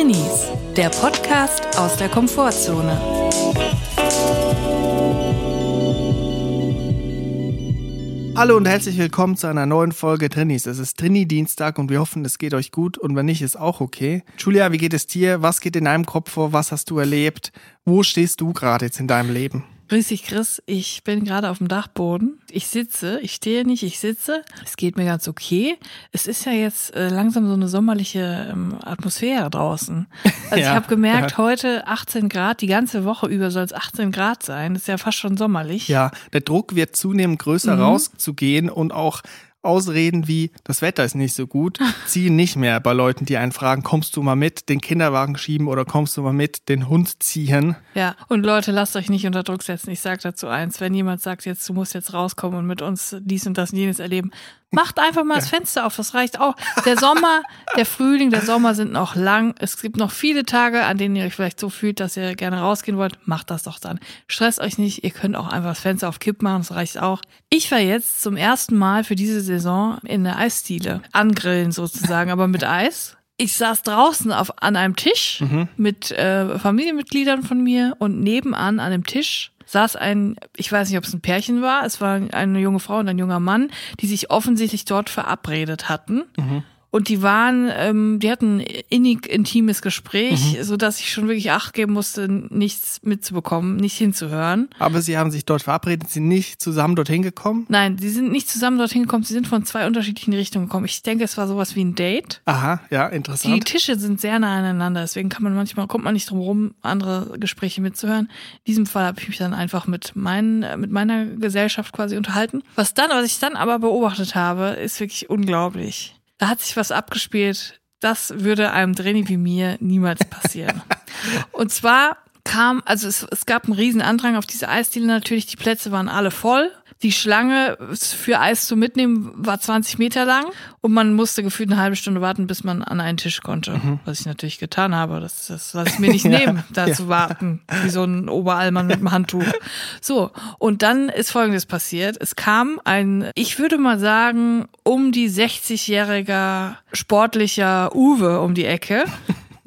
Drinnies, der Podcast aus der Komfortzone. Hallo und herzlich willkommen zu einer neuen Folge Drinnies. Es ist Drini-Dienstag und wir hoffen, es geht euch gut und wenn nicht, ist auch okay. Julia, wie geht es dir? Was geht in deinem Kopf vor? Was hast du erlebt? Wo stehst du gerade jetzt in deinem Leben? Grüß dich, Chris. Ich bin gerade auf dem Dachboden. Ich sitze, ich stehe nicht, ich sitze. Es geht mir ganz okay. Es ist ja jetzt äh, langsam so eine sommerliche ähm, Atmosphäre draußen. Also Ja, ich habe gemerkt, ja. heute 18 Grad, die ganze Woche über soll es 18 Grad sein. Das ist ja fast schon sommerlich. Ja, der Druck wird zunehmend größer rauszugehen und auch Ausreden wie, das Wetter ist nicht so gut, ziehen nicht mehr bei Leuten, die einen fragen, kommst du mal mit, den Kinderwagen schieben oder kommst du mal mit, den Hund ziehen. Ja, und Leute, lasst euch nicht unter Druck setzen. Ich sage dazu eins, wenn jemand sagt, jetzt du musst jetzt rauskommen und mit uns dies und das und jenes erleben, macht einfach mal das Fenster auf, das reicht auch. Der Sommer, der Frühling, der Sommer sind noch lang. Es gibt noch viele Tage, an denen ihr euch vielleicht so fühlt, dass ihr gerne rausgehen wollt. Macht das doch dann. Stresst euch nicht, ihr könnt auch einfach das Fenster auf Kipp machen, das reicht auch. Ich war jetzt zum ersten Mal für diese Saison in der Eisdiele. Angrillen sozusagen, aber mit Eis. Ich saß draußen auf, an einem Tisch mit äh, Familienmitgliedern von mir und nebenan an dem Tisch saß ein, ich weiß nicht, ob es ein Pärchen war, es war eine junge Frau und ein junger Mann, die sich offensichtlich dort verabredet hatten. Und die waren, ähm, die hatten ein innig intimes Gespräch, so dass ich schon wirklich Acht geben musste, nichts mitzubekommen, nicht hinzuhören. Aber sie haben sich dort verabredet, sind nicht zusammen dorthin gekommen. Nein, sie sind nicht zusammen dorthin gekommen, sie sind von zwei unterschiedlichen Richtungen gekommen. Ich denke, es war sowas wie ein Date. Aha, ja, Die interessant. Tische sind sehr nah aneinander, deswegen kann man manchmal, kommt man nicht drum rum, andere Gespräche mitzuhören. In diesem Fall habe ich mich dann einfach mit, meinen, äh, mit meiner Gesellschaft quasi unterhalten. Was dann, was ich dann aber beobachtet habe, ist wirklich unglaublich. Da hat sich was abgespielt, das würde einem Dreni wie mir niemals passieren. Und zwar kam, also es, es gab einen riesen Andrang auf diese Eisdiele natürlich, die Plätze waren alle voll. Die Schlange für Eis zu mitnehmen war 20 Meter lang und man musste gefühlt eine halbe Stunde warten, bis man an einen Tisch konnte. Was ich natürlich getan habe. Das, das lasse ich mir nicht nehmen, da ja. zu warten, wie so ein Oberallmann mit einem Handtuch. So, und dann ist Folgendes passiert. Es kam ein, ich würde mal sagen, um die 60-jähriger sportlicher Uwe um die Ecke.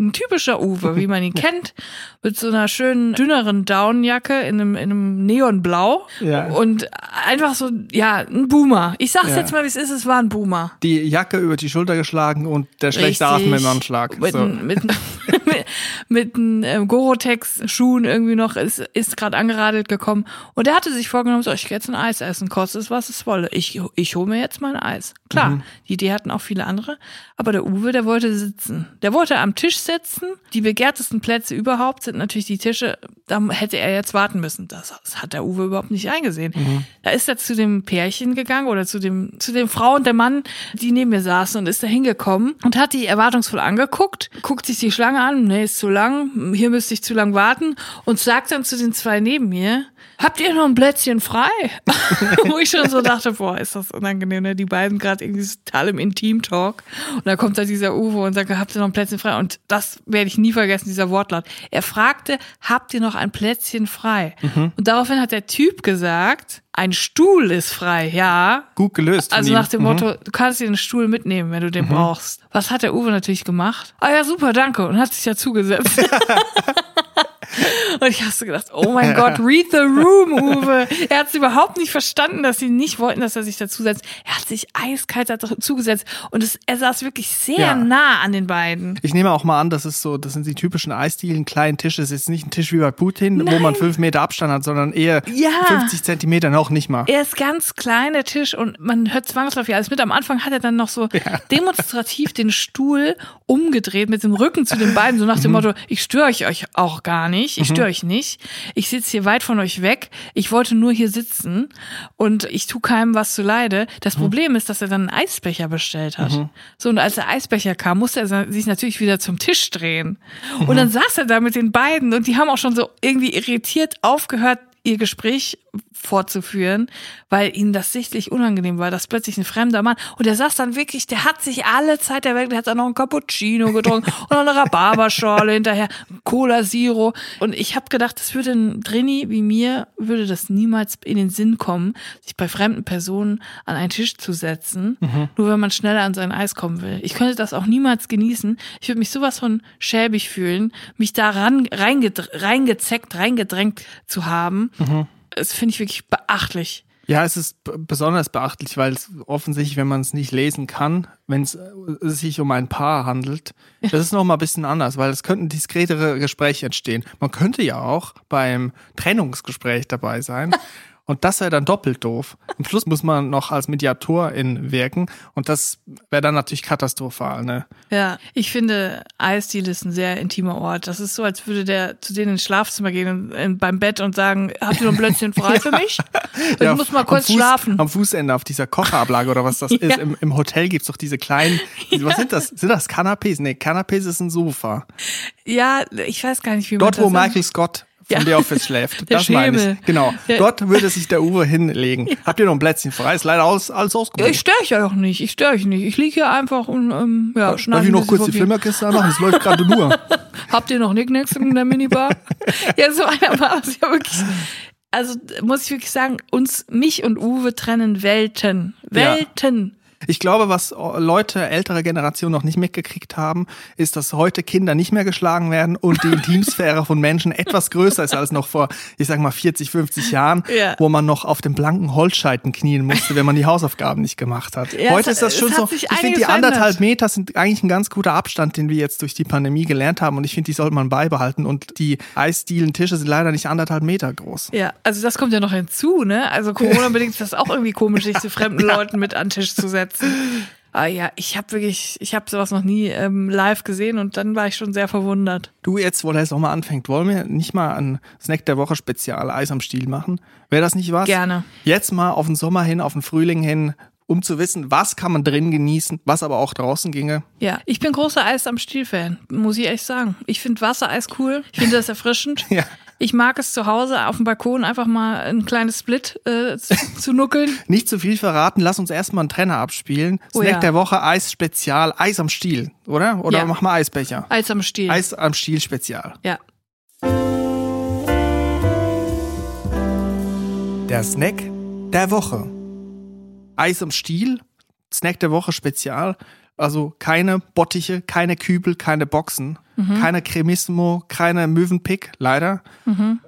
Ein typischer Uwe, wie man ihn kennt, mit so einer schönen, dünneren Downjacke in einem, in einem Neonblau. Ja. Und einfach so, ja, ein Boomer. Ich sag's Ja. jetzt mal, wie es ist, es war ein Boomer. Die Jacke über die Schulter geschlagen und der schlechte. Atem im Anschlag. Mit, So. mit, mit, mit einem ähm, Gorotex-Schuhen irgendwie noch, ist, ist gerade angeradelt gekommen. Und er hatte sich vorgenommen, so, ich geh jetzt ein Eis essen, kostet es, was es wolle. Ich, ich hole mir jetzt mein Eis. Klar, Mhm. die Idee hatten auch viele andere. Aber der Uwe, der wollte sitzen. Der wollte am Tisch sitzen. Die begehrtesten Plätze überhaupt sind natürlich die Tische. Da hätte er jetzt warten müssen. Das, das hat der Uwe überhaupt nicht eingesehen. Mhm. Da ist er zu dem Pärchen gegangen oder zu dem, zu den Frau und der Mann, die neben mir saßen und ist da hingekommen und hat die erwartungsvoll angeguckt, guckt sich die Schlange an, nee, ist zu lang, hier müsste ich zu lang warten und sagt dann zu den zwei neben mir, habt ihr noch ein Plätzchen frei? Wo ich schon so dachte, boah, ist das unangenehm, ne? Die beiden gerade irgendwie total im Intim-Talk. Und da kommt da dieser Uwe und sagt, habt ihr noch ein Plätzchen frei? Und das werde ich nie vergessen, dieser Wortlaut. Er fragte, habt ihr noch ein Plätzchen frei? Und daraufhin hat der Typ gesagt, ein Stuhl ist frei, ja. Gut gelöst. Also nach dem Motto, du kannst dir den Stuhl mitnehmen, wenn du den brauchst. Was hat der Uwe natürlich gemacht? Ah ja, super, danke. Und hat sich ja zugesetzt. Und ich hast so gedacht, oh mein Gott, read the room, Uwe. Er hat es überhaupt nicht verstanden, dass sie nicht wollten, dass er sich dazusetzt. Er hat sich eiskalt dazugesetzt und es, er saß wirklich sehr Ja. nah an den beiden. Ich nehme auch mal an, das ist so, das sind die typischen Eisdielen, kleinen Tische. Es ist nicht ein Tisch wie bei Putin, wo Nein. man fünf Meter Abstand hat, sondern eher Ja. 50 Zentimeter, noch nicht mal. Er ist ganz klein, der Tisch, und man hört zwangsläufig alles mit. Am Anfang hat er dann noch so demonstrativ den Stuhl umgedreht mit dem Rücken zu den beiden, so nach dem Motto, ich störe euch auch gar nicht, ich störe euch nicht, ich sitze hier weit von euch weg, ich wollte nur hier sitzen und ich tu keinem was zuleide. Das Problem ist, dass er dann einen Eisbecher bestellt hat. So, und als der Eisbecher kam, musste er sich natürlich wieder zum Tisch drehen. Und dann saß er da mit den beiden und die haben auch schon so irgendwie irritiert aufgehört, ihr Gespräch vorzuführen, weil ihnen das sichtlich unangenehm war, dass plötzlich ein fremder Mann und der saß dann wirklich, der hat sich alle Zeit der Welt, der hat dann noch einen Cappuccino getrunken und noch eine Rhabarberschorle hinterher, Cola Zero und ich habe gedacht, das würde ein Drini wie mir würde das niemals in den Sinn kommen, sich bei fremden Personen an einen Tisch zu setzen, Mhm. nur wenn man schneller an sein Eis kommen will. Ich könnte das auch niemals genießen. Ich würde mich sowas von schäbig fühlen, mich da ran, reingezeckt, reingedrängt zu haben. Mhm. Das finde ich wirklich beachtlich. Ja, es ist besonders beachtlich, weil es offensichtlich, wenn man es nicht lesen kann, wenn es äh, sich um ein Paar handelt, das ist noch mal ein bisschen anders, weil es könnten diskretere Gespräche entstehen. Man könnte ja auch beim Trennungsgespräch dabei sein. Und das wäre dann doppelt doof. Am Schluss muss man noch als Mediatorin wirken und das wäre dann natürlich katastrophal. Ne? Ja, ich finde, Eisdiele ist ein sehr intimer Ort. Das ist so, als würde der zu denen ins Schlafzimmer gehen und, und beim Bett und sagen, habt ihr noch ein Blötzchen frei für mich? Ich Ja, muss mal kurz Fuß, schlafen. Am Fußende auf dieser Kochablage oder was das Ja. ist. Im, Im Hotel gibt's doch diese kleinen, was sind das? Sind das Canapés? Nee, Canapés ist ein Sofa. Ja, ich weiß gar nicht, wie man Dort, das wo sagt. Michael Scott von Ja. The Office schläft. Der das meine Schemel. ich. Genau. Der- Dort würde sich der Uwe hinlegen. Habt ihr noch ein Plätzchen frei? Ist leider alles, alles Ja, ausgebucht. ich störe euch auch nicht. Ich störe euch nicht. Ich liege hier einfach und ähm, ja, Darf schneide ich ein noch kurz die vorbei. Flimmerkiste anmachen? Das läuft gerade nur. Habt ihr noch Nicknacks in der Minibar? ja, so einer war es ja wirklich. Also muss ich wirklich sagen, uns, mich und Uwe trennen Welten. Ja. Ich glaube, was Leute ältere Generationen noch nicht mitgekriegt haben, ist, dass heute Kinder nicht mehr geschlagen werden und die Intimsphäre von Menschen etwas größer ist als noch vor, ich sag mal, 40, 50 Jahren, Ja. wo man noch auf dem blanken Holzscheiten knien musste, wenn man die Hausaufgaben nicht gemacht hat. Ja, heute es- ist das schon so. Ich finde, die anderthalb. Meter sind eigentlich ein ganz guter Abstand, den wir jetzt durch die Pandemie gelernt haben und ich finde, die sollte man beibehalten und die Eisdielen-Tische sind leider nicht anderthalb Meter groß. Ja, also das kommt ja noch hinzu, ne? Also Corona-bedingt ist das auch irgendwie komisch, sich zu fremden Leuten mit an den Tisch zu setzen. Ah ja, ich habe wirklich, ich habe sowas noch nie ähm, live gesehen und dann war ich schon sehr verwundert. Du jetzt, wo der Sommer anfängt, wollen wir nicht mal ein Snack der Woche Spezial Eis am Stiel machen? Wäre das nicht was? Gerne. Jetzt mal auf den Sommer hin, auf den Frühling hin, um zu wissen, was kann man drin genießen, was aber auch draußen ginge. Ja, ich bin großer Eis am Stiel-Fan, muss ich echt sagen. Ich finde Wassereis cool, ich finde das erfrischend. Ja. Ich mag es zu Hause auf dem Balkon einfach mal ein kleines Split äh, zu, zu nuckeln. Nicht zu viel verraten, lass uns erstmal einen Trenner abspielen. Oh Snack ja. der Woche, Eis Spezial, Eis am Stiel, oder? Oder Ja. mach mal Eisbecher. Eis am Stiel. Eis am Stiel Spezial. Ja. Der Snack der Woche. Eis am Stiel, Snack der Woche Spezial. Also keine Bottiche, keine Kübel, keine Boxen, keine Cremissimo, keine Möwenpick, leider.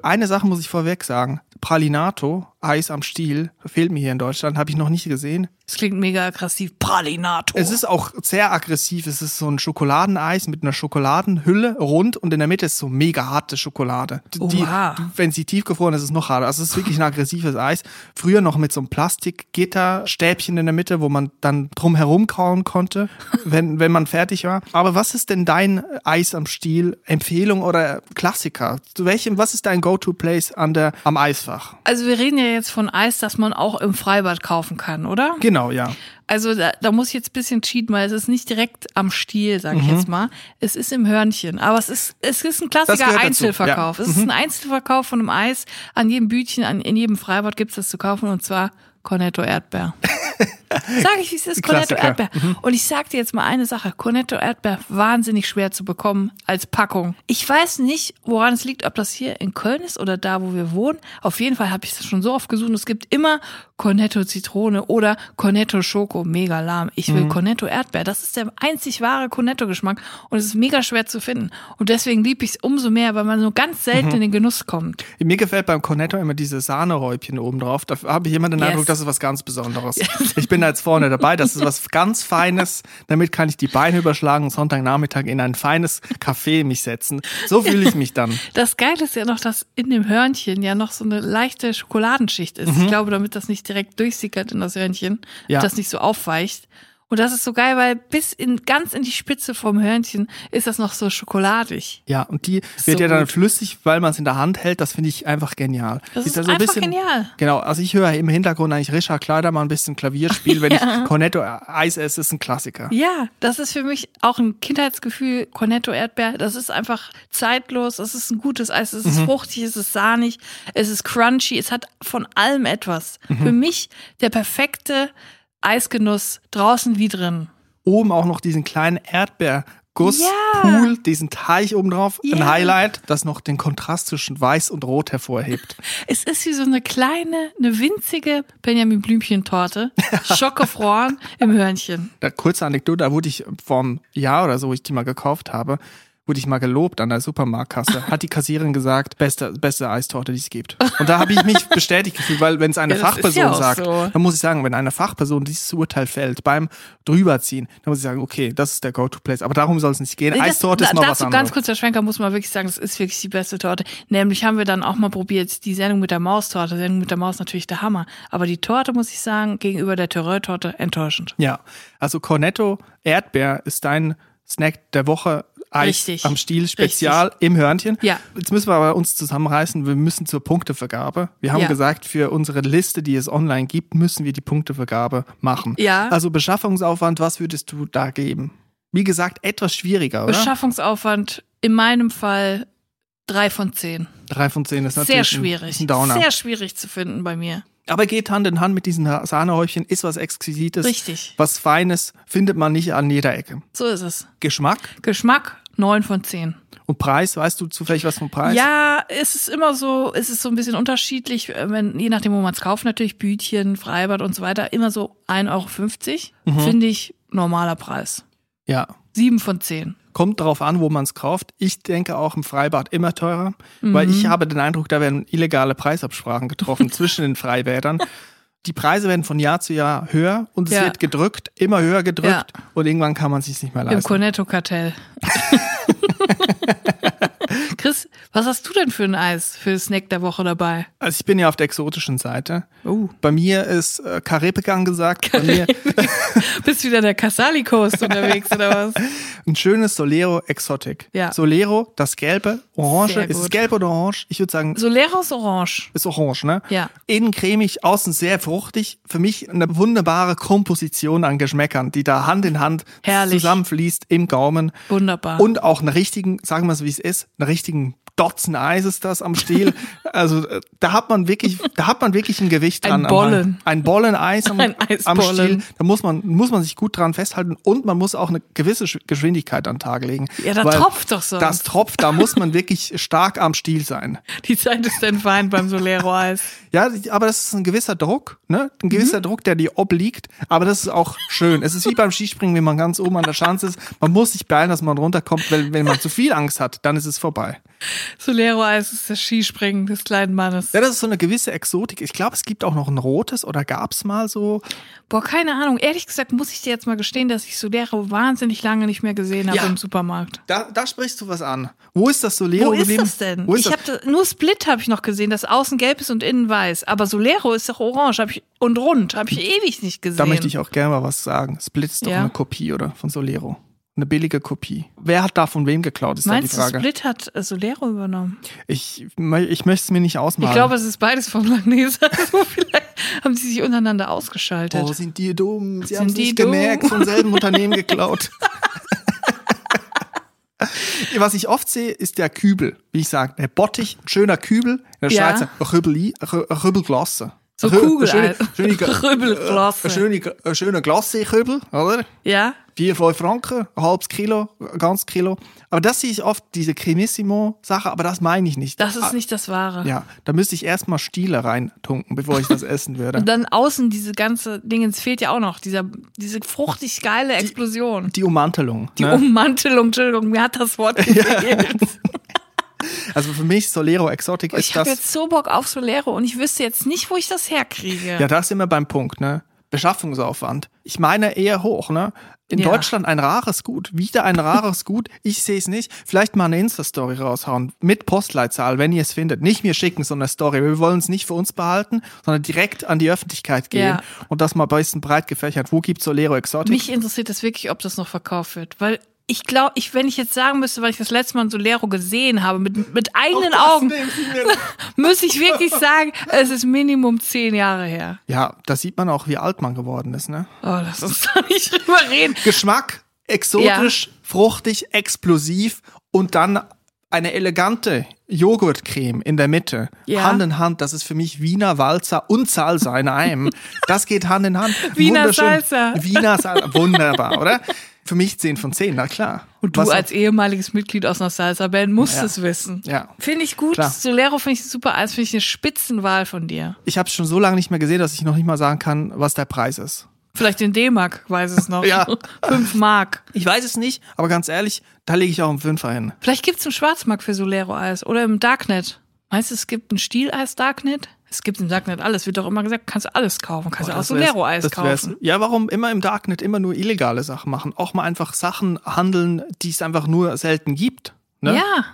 Eine Sache muss ich vorweg sagen. Pralinato, Eis am Stiel, fehlt mir hier in Deutschland, habe ich noch nicht gesehen. Es klingt mega aggressiv. Pralinato. Es ist auch sehr aggressiv. Es ist so ein Schokoladeneis mit einer Schokoladenhülle rund und in der Mitte ist so mega harte Schokolade. Die, wenn sie tiefgefroren ist, ist es noch harter. Also es ist wirklich ein aggressives Eis. Früher noch mit so einem Plastikgitterstäbchen in der Mitte, wo man dann drum herum kauen konnte, wenn, wenn man fertig war. Aber was ist denn dein Eis am Stiel? Empfehlung oder Klassiker? Zu welchem, was ist dein Go-To-Place an der, am Eisfach? Also wir reden ja jetzt von Eis, das man auch im Freibad kaufen kann, oder? Genau, ja. Also da, da muss ich jetzt ein bisschen cheaten, weil es ist nicht direkt am Stiel, sage ich jetzt mal. Es ist im Hörnchen, aber es ist es ist ein klassischer Einzelverkauf. ja. Es ist ein Einzelverkauf von einem Eis. An jedem Bütchen, an, in jedem Freibad gibt's das zu kaufen und zwar Cornetto Erdbeer. Sag ich, wie es ist, Cornetto. Erdbeer. Und ich sag dir jetzt mal eine Sache. Cornetto Erdbeer, wahnsinnig schwer zu bekommen als Packung. Ich weiß nicht, woran es liegt, ob das hier in Köln ist oder da, wo wir wohnen. Auf jeden Fall habe ich das schon so oft gesucht. Es gibt immer Cornetto Zitrone oder Cornetto Schoko, mega lahm. Ich will Cornetto Erdbeer. Das ist der einzig wahre Cornetto-Geschmack und es ist mega schwer zu finden. Und deswegen liebe ich es umso mehr, weil man so ganz selten in den Genuss kommt. Mir gefällt beim Cornetto immer diese Sahneräubchen oben drauf. Da habe ich immer den Yes. Eindruck, das ist was ganz Besonderes. Ich bin da jetzt vorne dabei. Das ist was ganz Feines. Damit kann ich die Beine überschlagen und Sonntagnachmittag in ein feines Café mich setzen. So fühle ich mich dann. Das Geile ist ja noch, dass in dem Hörnchen ja noch so eine leichte Schokoladenschicht ist. Ich glaube, damit das nicht direkt durchsickert in das Hörnchen, Ja. das nicht so aufweicht. Und das ist so geil, weil bis in ganz in die Spitze vom Hörnchen ist das noch so schokoladig. Ja, und die So wird ja dann gut. flüssig, weil man es in der Hand hält. Das finde ich einfach genial. Das Die ist da so ein einfach bisschen, genial. Genau, also ich höre im Hintergrund eigentlich Richard Kleidermann ein bisschen Klavier spielen. Wenn ich Cornetto Eis esse, ist ein Klassiker. Ja, das ist für mich auch ein Kindheitsgefühl. Cornetto Erdbeer, das ist einfach zeitlos. Es ist ein gutes Eis. Es Mhm. ist fruchtig, es ist sahnig, es ist crunchy. Es hat von allem etwas. Mhm. Für mich der perfekte Eisgenuss draußen wie drin. Oben auch noch diesen kleinen Erdbeerguss, Ja. Pool, diesen Teich oben drauf. Ein. Highlight, das noch den Kontrast zwischen Weiß und Rot hervorhebt. Es ist wie so eine kleine, eine winzige Benjamin Blümchen-Torte. Schockgefroren im Hörnchen. Da, kurze Anekdote, da wurde ich vor einem Jahr oder so, wo ich die mal gekauft habe, wurde ich mal gelobt an der Supermarktkasse. Hat die Kassiererin gesagt, beste, beste Eistorte, die es gibt. Und da habe ich mich bestätigt gefühlt, weil wenn es eine Ja, das Fachperson ja sagt, so. dann muss ich sagen, wenn eine Fachperson dieses Urteil fällt beim drüberziehen, dann muss ich sagen, okay, das ist der Go-to-Place. Aber darum soll es nicht gehen. Nee, das- Eistorte ist da- noch was Dazu anderes. ganz kurz, der Schwenker, muss man wirklich sagen, das ist wirklich die beste Torte. Nämlich haben wir dann auch mal probiert, die Sendung mit der Maustorte. Sendung mit der Maus natürlich der Hammer. Aber die Torte, muss ich sagen, gegenüber der Terreur-Torte enttäuschend. Ja, also Cornetto Erdbeer ist dein Snack der Woche. Eis Richtig. am Stiel, Spezial im Hörnchen. Ja. Jetzt müssen wir aber uns zusammenreißen. Wir müssen zur Punktevergabe. Wir haben Ja. gesagt, für unsere Liste, die es online gibt, müssen wir die Punktevergabe machen. Ja. Also Beschaffungsaufwand, was würdest du da geben? Wie gesagt, etwas schwieriger, oder? Beschaffungsaufwand in meinem Fall drei von zehn. Drei von zehn ist Sehr natürlich ein, schwierig. ein Downer. Sehr schwierig zu finden bei mir. aber geht Hand in Hand mit diesen Sahnehäubchen, ist was Exquisites. Richtig. Was Feines, findet man nicht an jeder Ecke. So ist es. Geschmack Geschmack neun von zehn. und Preis, weißt du zufällig was vom Preis? Ja, es ist immer so, es ist so ein bisschen unterschiedlich, äh, wenn, je nachdem, wo man es kauft, natürlich Bütchen, Freibad und so weiter, immer so 1,50 Euro, Mhm. finde ich normaler Preis. Ja. Sieben von zehn. Kommt darauf an, wo man es kauft. Ich denke auch im Freibad immer teurer, weil Mhm. ich habe den Eindruck, da werden illegale Preisabsprachen getroffen zwischen den Freibädern. Die Preise werden von Jahr zu Jahr höher und es Ja. wird gedrückt, immer höher gedrückt Ja. und irgendwann kann man es sich nicht mehr Im leisten. Cornetto-Kartell. Chris, was hast du denn für ein Eis für Snack der Woche dabei? Also ich bin ja auf der exotischen Seite. Oh. Bei mir ist äh, Karibik angesagt. Mir Bist wieder der Casali Coast unterwegs oder was? ein schönes Solero Exotic. Ja. Solero, das Gelbe, Orange. Ist es gelb oder orange? Ich würde sagen, Soleros Orange. ist orange, ne? Ja. Innen cremig, außen sehr fruchtig. Für mich eine wunderbare Komposition an Geschmäckern, die da Hand in Hand Herrlich. zusammenfließt im Gaumen. Wunderbar. Und auch einen richtigen, sagen wir es wie es ist, einen richtigen Dotzen Eis ist das am Stiel. Also äh, da hat man wirklich, da hat man wirklich ein Gewicht Ein dran. am Bollen. Ein Bollen Eis am, Ein am. Stiel. Da muss man, muss man sich gut dran festhalten und man muss auch eine gewisse Sch- Geschwindigkeit an den Tag legen. Ja, da tropft doch sonst. Das tropft, da muss man wirklich stark am Stiel sein. Die Zeit ist entweint beim Solero-Eis. Ja, aber das ist ein gewisser Druck, ne? Ein gewisser Druck, der dir obliegt, aber das ist auch schön. Es ist wie beim Skispringen, wenn man ganz oben an der Schanze ist. Man muss sich beeilen, dass man runterkommt, weil wenn man zu viel Angst hat, dann ist es vorbei. Solero-Eis ist das Skispringen des kleinen Mannes. Ja, das ist so eine gewisse Exotik. Ich glaube, es gibt auch noch ein rotes oder gab's mal so. Boah, keine Ahnung. Ehrlich gesagt muss ich dir jetzt mal gestehen, dass ich Solero wahnsinnig lange nicht mehr gesehen habe Ja. im Supermarkt. Da, da sprichst du was an. Wo ist das Solero Wo ist geblieben? das denn? Ist ich habe nur Split habe ich noch gesehen, das außen gelb ist und innen weiß. Aber Solero ist doch orange hab ich, und rund. Habe ich ewig nicht gesehen. Da möchte ich auch gerne mal was sagen. Split ist doch Ja. eine Kopie, oder? Von Solero. Eine billige Kopie. Wer hat da von wem geklaut, ist Meinst da du, die Frage. Split hat äh, Solero übernommen? Ich, ich möchte es mir nicht ausmalen. Ich glaube, es ist beides von Langnese. Also vielleicht haben sie sich untereinander ausgeschaltet. Oh, sind die dumm. Sie Sind haben es die nicht dumm? gemerkt, vom selben Unternehmen geklaut. Was ich oft sehe, ist der Kübel. Wie ich sage, der Bottich, ein schöner Kübel. In der Ja. Schweiz ein Rübeli, Rübelglasse. So Kugel, schöne, schöne, Rübelglasse. Eine schöne, schöne Glasse-Kübel, oder? ja? Vier, fünf Franken, ein halbes Kilo, ein ganzes Kilo. Aber das sehe ich oft, diese Cremissimo-Sache, aber das meine ich nicht. Das ist Ah, nicht das Wahre. Ja, da müsste ich erstmal Stiele reintunken, bevor ich das essen würde. Und dann außen diese ganze Dingens fehlt ja auch noch, dieser, diese fruchtig geile Explosion. Die Ummantelung. Die ne? Ummantelung, Entschuldigung, mir hat das Wort gefehlt. Also für mich Solero Exotic ist Ich habe das. jetzt so Bock auf Solero und ich wüsste jetzt nicht, wo ich das herkriege. Ja, da sind wir beim Punkt, ne? Beschaffungsaufwand. Ich meine eher hoch, ne? In Ja. Deutschland ein rares Gut, wieder ein rares Gut. Ich sehe es nicht. Vielleicht mal eine Insta-Story raushauen mit Postleitzahl, wenn ihr es findet. Nicht mir schicken so eine Story. Wir wollen es nicht für uns behalten, sondern direkt an die Öffentlichkeit gehen Ja. und das mal ein bisschen breit gefächert. Wo gibt's Solero Exotic? Mich interessiert das wirklich, ob das noch verkauft wird. Weil ich glaube, ich, wenn ich jetzt sagen müsste, weil ich das letzte Mal ein Solero gesehen habe, mit, mit eigenen Augen, müsste ich wirklich sagen, es ist Minimum zehn Jahre her. Ja, da sieht man auch, wie alt man geworden ist, ne? Oh, lass uns da nicht drüber reden. Geschmack, exotisch, fruchtig, explosiv und dann eine elegante Joghurtcreme in der Mitte. Ja. Hand in Hand, das ist für mich Wiener Walzer und Salsa in einem. Das geht Hand in Hand. Wiener Wunderschön. Salsa. Wiener Salsa, wunderbar, oder? Für mich 10 von 10, na klar. Und du Was- als ehemaliges Mitglied aus einer Salsa-Band musst Ja. es wissen. Ja. Finde ich gut. Klar. Solero finde ich super Eis, finde ich eine Spitzenwahl von dir. Ich habe schon so lange nicht mehr gesehen, dass ich noch nicht mal sagen kann, was der Preis ist. Vielleicht in D-Mark, weiß es noch. Ja. Fünf Mark. Ich weiß es nicht, aber ganz ehrlich, da lege ich auch einen Fünfer hin. Vielleicht gibt's im Schwarzmarkt für Solero-Eis oder im Darknet. Meinst du, es gibt ein Stieleis-Darknet? Es gibt im Darknet alles. Wird doch immer gesagt, kannst du alles kaufen. Kannst du auch Das wär's- Solero-Eis kaufen. Ja, warum immer im Darknet immer nur illegale Sachen machen? Auch mal einfach Sachen handeln, die es einfach nur selten gibt. Ne? Ja.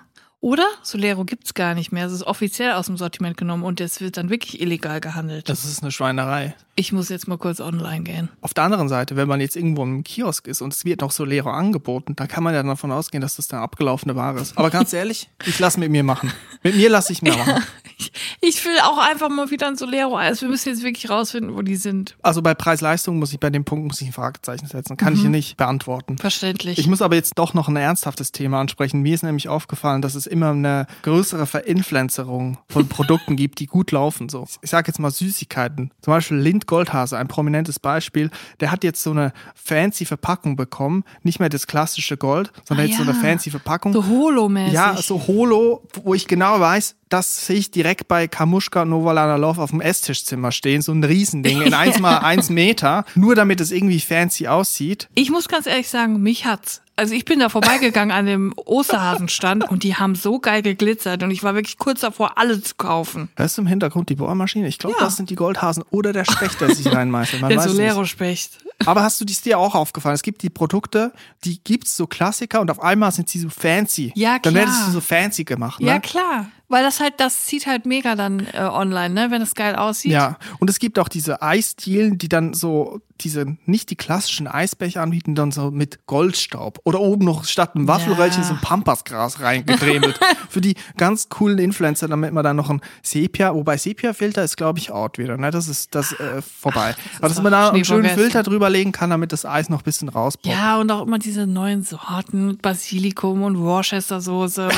Oder? Solero gibt's gar nicht mehr. Es ist offiziell aus dem Sortiment genommen und jetzt wird dann wirklich illegal gehandelt. Das ist eine Schweinerei. Ich muss jetzt mal kurz online gehen. Auf der anderen Seite, wenn man jetzt irgendwo im Kiosk ist und es wird noch Solero angeboten, dann kann man ja davon ausgehen, dass das dann abgelaufene Ware ist. Aber ganz ehrlich, ich lasse mit mir machen. Mit mir lasse ich mir machen. Ich, ich will auch einfach mal wieder ein Solero-Eis. Wir müssen jetzt wirklich rausfinden, wo die sind. Also bei Preis-Leistung muss ich bei dem Punkt muss ich ein Fragezeichen setzen. Kann ich hier nicht beantworten. Verständlich. Ich muss aber jetzt doch noch ein ernsthaftes Thema ansprechen. Mir ist nämlich aufgefallen, dass es immer eine größere Verinfluencerung von Produkten gibt, die gut laufen. So, ich sage jetzt mal Süßigkeiten. Zum Beispiel Lind Goldhase, ein prominentes Beispiel. Der hat jetzt so eine fancy Verpackung bekommen, nicht mehr das klassische Gold, sondern Ah, jetzt so eine ja. fancy Verpackung. so holomäßig. Ja, so Holo, wo ich genau weiß, das sehe ich direkt bei Kamushka Novalana Love auf dem Esstischzimmer stehen. So ein Riesending in 1 mal 1 Meter. Nur damit es irgendwie fancy aussieht. Ich muss ganz ehrlich sagen, mich hat's. Also ich bin da vorbeigegangen an dem Osterhasenstand und die haben so geil geglitzert und ich war wirklich kurz davor, alle zu kaufen. Hörst du im Hintergrund die Bohrmaschine? Ich glaube, Ja. das sind die Goldhasen oder der Specht, der sich reinmeißelt. Man Der. Solero-Specht. Aber hast du dies dir auch aufgefallen? Es gibt die Produkte, die gibt's so Klassiker und auf einmal sind sie so fancy. Ja, Dann klar. werden sie so fancy gemacht, ne? Ja, klar. Weil das halt, das sieht halt mega dann äh, online, ne? Wenn es geil aussieht. Ja, und es gibt auch diese Eisdielen, die dann so diese nicht die klassischen Eisbecher anbieten, dann so mit Goldstaub oder oben noch statt einem Waffelröllchen Ja. so ein Pampasgras reingedremelt. Für die ganz coolen Influencer, damit man dann noch ein Sepia, wobei Sepia-Filter ist glaube ich out wieder, ne? Das ist das äh, vorbei. Aber dass man da einen schönen. Filter drüber legen kann, damit das Eis noch ein bisschen rauspoppt. Ja, und auch immer diese neuen Sorten Basilikum und Worcester-Soße.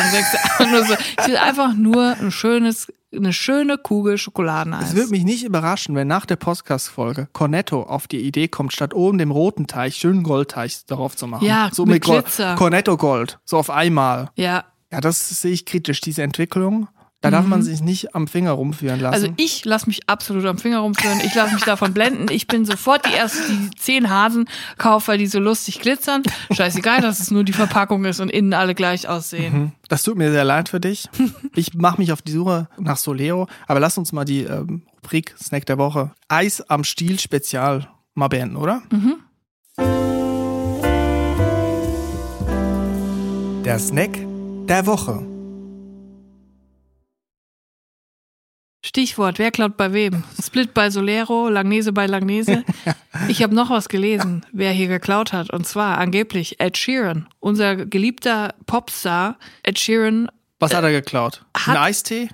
Und nur so, ich will einfach nur ein schönes, eine schöne Kugel Schokoladeneis. Es würde mich nicht überraschen, wenn nach der Podcast-Folge Cornetto auf die Idee kommt, statt oben dem roten Teich schönen Goldteich darauf zu machen. Ja, so mit mit, Gold. Glitzer. Cornetto Gold, so auf einmal. ja, Ja, das sehe ich kritisch, diese Entwicklung. Da darf man sich nicht am Finger rumführen lassen. Mhm. also ich lasse mich absolut am Finger rumführen. Ich lasse mich davon blenden. Ich bin sofort die erste, die zehn Hasen kauft, weil die so lustig glitzern. Scheißegal, dass es nur die Verpackung ist und innen alle gleich aussehen. das tut mir sehr leid für dich. Ich mache mich auf die Suche nach Soleo, aber lass uns mal die ähm, Rubrik Snack der Woche Eis am Stiel Spezial mal beenden, oder? Der Snack der Woche. Stichwort, wer klaut bei wem? Split bei Solero, Langnese bei Langnese. Ich habe noch was gelesen, wer hier geklaut hat. Und zwar angeblich Ed Sheeran, unser geliebter Popstar. Ed Sheeran Was hat er geklaut? Ein hat- Eistee?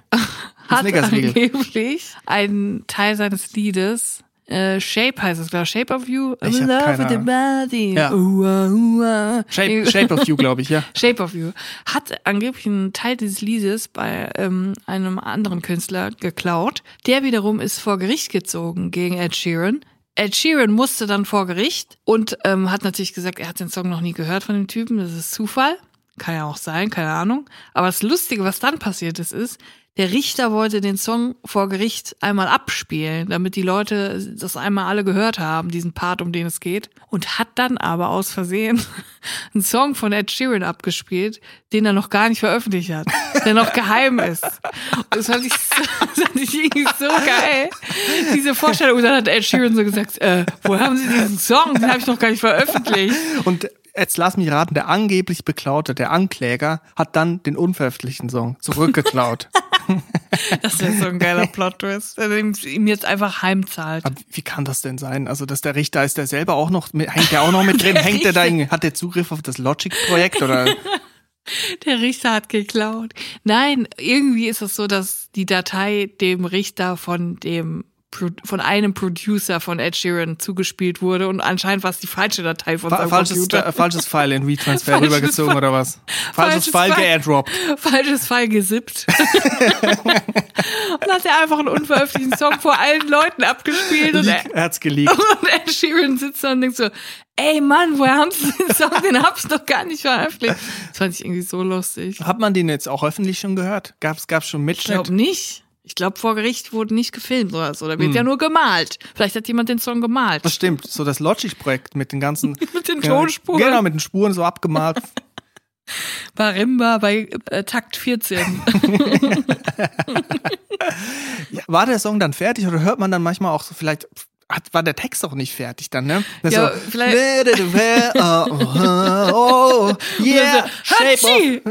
hat angeblich einen Teil seines Liedes, äh, Shape heißt es, glaube ich, Shape of You. I'm Ich love keine the body. Ja. Ua, ua. Shape, Shape of You, glaube ich, ja. Shape of You hat angeblich einen Teil dieses Liedes bei ähm, einem anderen Künstler geklaut. Der wiederum ist vor Gericht gezogen gegen Ed Sheeran. Ed Sheeran musste dann vor Gericht und ähm, hat natürlich gesagt, er hat den Song noch nie gehört von dem Typen. Das ist Zufall. Kann ja auch sein, keine Ahnung. Aber das Lustige, was dann passiert ist, ist, Der Richter wollte den Song vor Gericht einmal abspielen, damit die Leute das einmal alle gehört haben, diesen Part, um den es geht. Und hat dann aber aus Versehen einen Song von Ed Sheeran abgespielt, den er noch gar nicht veröffentlicht hat, der noch geheim ist. Und das fand ich, so, das fand ich irgendwie so geil. Diese Vorstellung, und dann hat Ed Sheeran so gesagt, äh, wo haben Sie diesen Song? Den habe ich noch gar nicht veröffentlicht. Und jetzt lass mich raten, der angeblich Beklaute, der Ankläger, hat dann den unveröffentlichten Song zurückgeklaut. Das wäre so ein geiler Plot-Twist, der ihm ihm jetzt einfach heimzahlt. Aber wie kann das denn sein? Also, dass der Richter ist der selber auch noch, mit, hängt der auch noch mit drin? Der hängt der da, hat der Zugriff auf das Logic-Projekt oder? Der Richter hat geklaut. Nein, irgendwie ist es so, dass die Datei dem Richter von dem von einem Producer von Ed Sheeran zugespielt wurde und anscheinend war es die falsche Datei von Fa seinem falsches, Computer. äh, falsches File in WeTransfer Falsches rübergezogen File. oder was? Falsches, Falsches File File. geairdroppt. Falsches Fall gesippt. und hat er einfach einen unveröffentlichten Song vor allen Leuten abgespielt und er, Er hat's geleakt. und Ed Sheeran sitzt da und denkt so, ey Mann, woher haben Sie den Song? Den hab's doch gar nicht veröffentlicht. Das fand ich irgendwie so lustig. Hat man den jetzt auch öffentlich schon gehört? Gab's, gab's schon Ich Mitschnitt? glaube nicht. Ich glaube, vor Gericht wurde nicht gefilmt oder so. Da Hm. wird ja nur gemalt. Vielleicht hat jemand den Song gemalt. Das stimmt, so das Logic-Projekt mit den ganzen Mit den Tonspuren. Genau, mit den Spuren so abgemalt. Barimba bei äh, Takt 14. Ja, war der Song dann fertig oder hört man dann manchmal auch so vielleicht hat, war der Text auch nicht fertig dann, ne? Das Ja, so, vielleicht- Oh, oh, oh, yeah, shape of,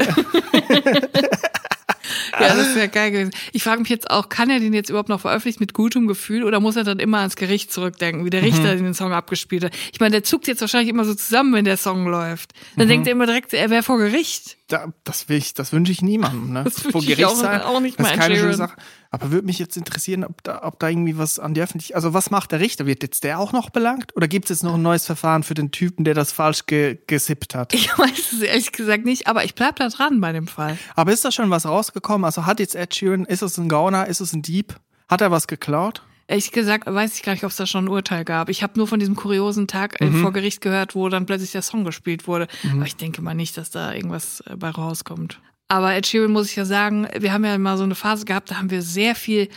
ja, das wäre geil gewesen. Ich frage mich jetzt auch, kann er den jetzt überhaupt noch veröffentlichen mit gutem Gefühl oder muss er dann immer ans Gericht zurückdenken, wie der Richter Mhm. den Song abgespielt hat? Ich meine, der zuckt jetzt wahrscheinlich immer so zusammen, wenn der Song läuft. Dann Mhm. denkt er immer direkt, er wäre vor Gericht. da, das will ich, das wünsche ich niemandem, ne? Das Vor ich Gericht auch- sein, auch nicht das ist keine schöne. Sache. Aber würde mich jetzt interessieren, ob da, ob da irgendwie was an die Öffentlichkeit, also was macht der Richter? Wird jetzt der auch noch belangt? Oder gibt es jetzt noch ein neues Verfahren für den Typen, der das falsch ge gesippt hat? Ich weiß es ehrlich gesagt nicht, aber ich bleib da dran bei dem Fall. Aber ist da schon was rausgekommen? Also hat jetzt Ed Sheeran, ist es ein Gauner, ist es ein Dieb? Hat er was geklaut? Ehrlich gesagt weiß ich gar nicht, ob es da schon ein Urteil gab. Ich habe nur von diesem kuriosen Tag Mhm. äh, vor Gericht gehört, wo dann plötzlich der Song gespielt wurde. Aber ich denke mal nicht, dass da irgendwas äh, bei rauskommt. Aber Ed Sheeran muss ich ja sagen, wir haben ja mal so eine Phase gehabt, da haben wir sehr viel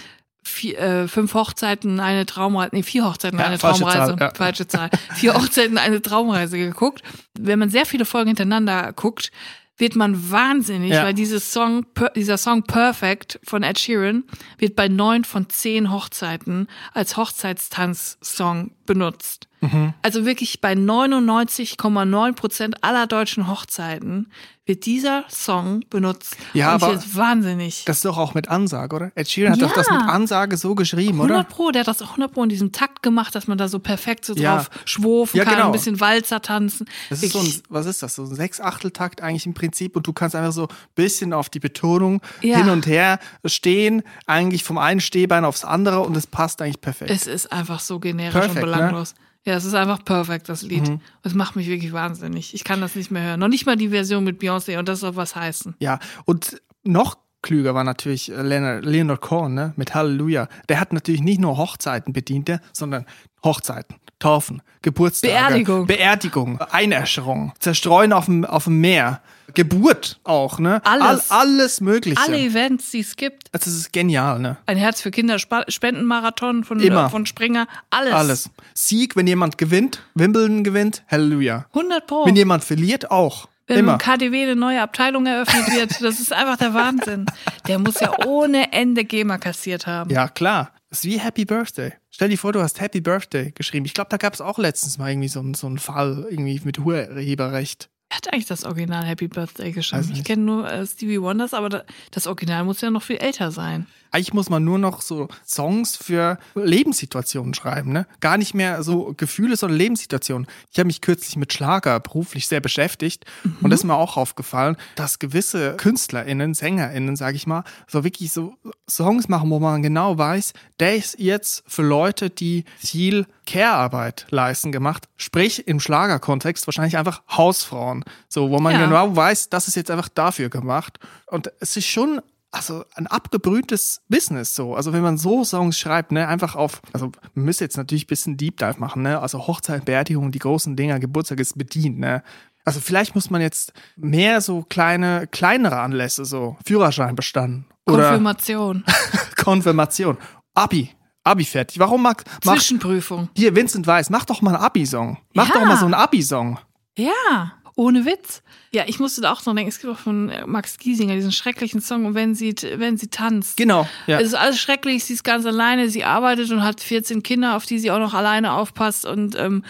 Vier, äh, fünf Hochzeiten, eine Traumreise, nee, vier Hochzeiten, Ja, eine falsche Traumreise, Zahl, ja. falsche Zahl. Vier Hochzeiten, eine Traumreise geguckt. Wenn man sehr viele Folgen hintereinander guckt, wird man wahnsinnig, Ja. weil dieses Song, dieser Song Perfect von Ed Sheeran wird bei neun von zehn Hochzeiten als Hochzeitstanz-Song benutzt. Mhm. Also wirklich bei 99,9 Prozent aller deutschen Hochzeiten wird dieser Song benutzt. Ja, Und aber wahnsinnig. Das ist doch auch mit Ansage, oder? Ed Sheeran hat Ja. doch das mit Ansage so geschrieben, 100 oder? Pro, der hat das auch 100 Pro in diesem Takt gemacht, dass man da so perfekt so Ja. drauf schwurfen Ja, kann, genau. ein bisschen Walzer tanzen. Das ist so ein, Wirklich- was ist das? So ein Sechs-Achtel-Takt eigentlich im Prinzip und du kannst einfach so ein bisschen auf die Betonung hin und her stehen, eigentlich vom einen Stehbein aufs andere und es passt eigentlich perfekt. Es ist einfach so generisch Perfekt, und ne? Ja, es ist einfach perfekt, das Lied. Mhm. Es macht mich wirklich wahnsinnig. Ich kann das nicht mehr hören. Noch nicht mal die Version mit Beyoncé und das soll was heißen. ja, und noch klüger war natürlich äh, Leonard, Leonard Cohen, ne, mit Halleluja. Der hat natürlich nicht nur Hochzeiten bedient, der, sondern Hochzeiten, Taufen, Geburtstage, Beerdigung. Beerdigung, Einäscherung, Zerstreuen auf dem, auf dem Meer, Geburt auch, ne? Alles. All, alles Mögliche. Alle Events, die es gibt. Also, das ist genial, ne? Ein Herz für Kinder, Spendenmarathon von, Immer. äh, von Springer. Alles. Alles. Sieg, wenn jemand gewinnt, Wimbledon gewinnt, Halleluja. 100 Pro. Wenn jemand verliert, auch. Wenn Immer. im KDW eine neue Abteilung eröffnet wird, das ist einfach der Wahnsinn. Der muss ja ohne Ende GEMA kassiert haben. Ja, klar. Das ist wie Happy Birthday. Stell dir vor, du hast Happy Birthday geschrieben. Ich glaube, da gab es auch letztens mal irgendwie so, einen- so einen Fall irgendwie mit Urheberrecht. Wer hat eigentlich das Original Happy Birthday geschrieben? Ich kenne nur äh, Stevie Wonders, aber da, das Original muss ja noch viel älter sein. Eigentlich muss man nur noch so Songs für Lebenssituationen schreiben, ne? Gar nicht mehr so Gefühle, sondern Lebenssituationen. Ich habe mich kürzlich mit Schlager beruflich sehr beschäftigt und das ist mir auch aufgefallen, dass gewisse KünstlerInnen, SängerInnen, sage ich mal, so wirklich so Songs machen, wo man genau weiß, der ist jetzt für Leute, die viel Care-Arbeit leisten gemacht, sprich im Schlagerkontext wahrscheinlich einfach Hausfrauen, so wo man Ja. genau weiß, das ist jetzt einfach dafür gemacht und es ist schon also ein abgebrühtes Business so. Also wenn man so Songs schreibt, ne, einfach auf, also man müsste jetzt natürlich ein bisschen Deep Dive machen, ne? Also Hochzeit, Beerdigung, die großen Dinger, Geburtstag ist bedient, ne? Also vielleicht muss man jetzt mehr so kleine, kleinere Anlässe, so Führerschein bestanden Oder Konfirmation. Konfirmation. Abi. Abi fertig. Warum mag, mach, Zwischenprüfung. hier Vincent Weiss, mach doch mal einen Abi-Song. Mach Ja. doch mal so einen Abi-Song. Ja, ohne Witz. Ja, ich musste da auch dran denken. Es gibt auch von äh, Max Giesinger diesen schrecklichen Song, und wenn sie, wenn sie tanzt. Genau. Ja. Es ist alles schrecklich, sie ist ganz alleine, sie arbeitet und hat 14 Kinder, auf die sie auch noch alleine aufpasst und ähm,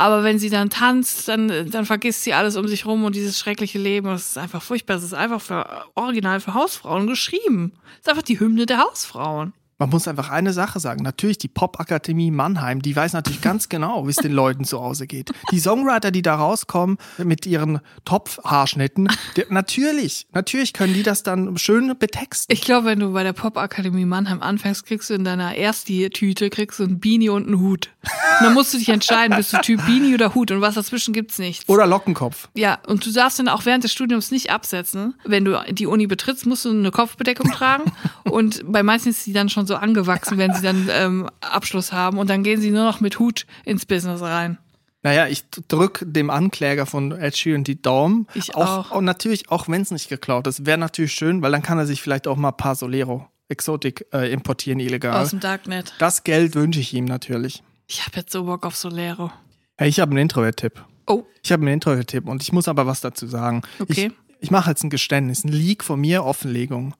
aber wenn sie dann tanzt, dann, dann vergisst sie alles um sich rum und dieses schreckliche Leben. Das ist einfach furchtbar. Das ist einfach für original für Hausfrauen geschrieben. Das ist einfach die Hymne der Hausfrauen. Man muss einfach eine Sache sagen. Natürlich, die Popakademie Mannheim, die weiß natürlich ganz genau, wie es den Leuten zu Hause geht. Die Songwriter, die da rauskommen mit ihren Topfhaarschnitten, die, natürlich, natürlich können die das dann schön betexten. Ich glaube, wenn du bei der Popakademie Mannheim anfängst, kriegst du in deiner Ersti-Tüte kriegst du ein Beanie und einen Hut. Und dann musst du dich entscheiden, bist du Typ Beanie oder Hut und was dazwischen gibt's nichts. Oder Lockenkopf. Ja, und du darfst dann auch während des Studiums nicht absetzen. Wenn du die Uni betrittst, musst du eine Kopfbedeckung tragen. Und bei manchen ist sie dann schon so angewachsen, wenn sie dann ähm, Abschluss haben. Und dann gehen sie nur noch mit Hut ins Business rein. Naja, ich drück dem Ankläger von Ed Sheeran die Daumen. Ich auch. Und natürlich, auch wenn es nicht geklaut ist, wäre natürlich schön, weil dann kann er sich vielleicht auch mal ein paar Solero Exotik äh, importieren illegal. Aus dem Darknet. Das Geld wünsche ich ihm natürlich. Ich habe jetzt so Bock auf Solero. Hey, ich habe einen Introvert-Tipp. Oh, Ich habe einen Introvert-Tipp und ich muss aber was dazu sagen. Okay. Ich, ich mache jetzt ein Geständnis, ein Leak von mir, Offenlegung.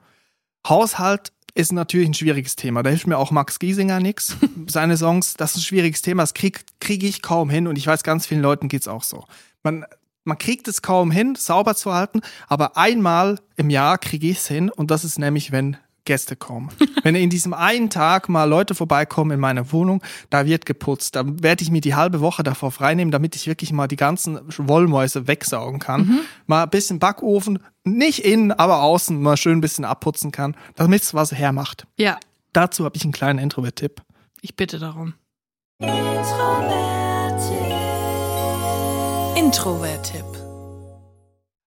Haushalt ist natürlich ein schwieriges Thema. Da hilft mir auch Max Giesinger nix. Seine Songs, das ist ein schwieriges Thema. Das kriege krieg ich kaum hin und ich weiß, ganz vielen Leuten geht's auch so. Man, man kriegt es kaum hin, sauber zu halten, aber einmal im Jahr kriege ich es hin und das ist nämlich, wenn Gäste kommen. Wenn in diesem einen Tag mal Leute vorbeikommen in meine Wohnung, da wird geputzt. Da werde ich mir die halbe Woche davor freinehmen, damit ich wirklich mal die ganzen Wollmäuse wegsaugen kann. Mal ein bisschen Backofen, nicht innen, aber außen mal schön ein bisschen abputzen kann, damit es was hermacht. ja, Dazu habe ich einen kleinen Introvert-Tipp. ich bitte darum. Introvert-Tipp.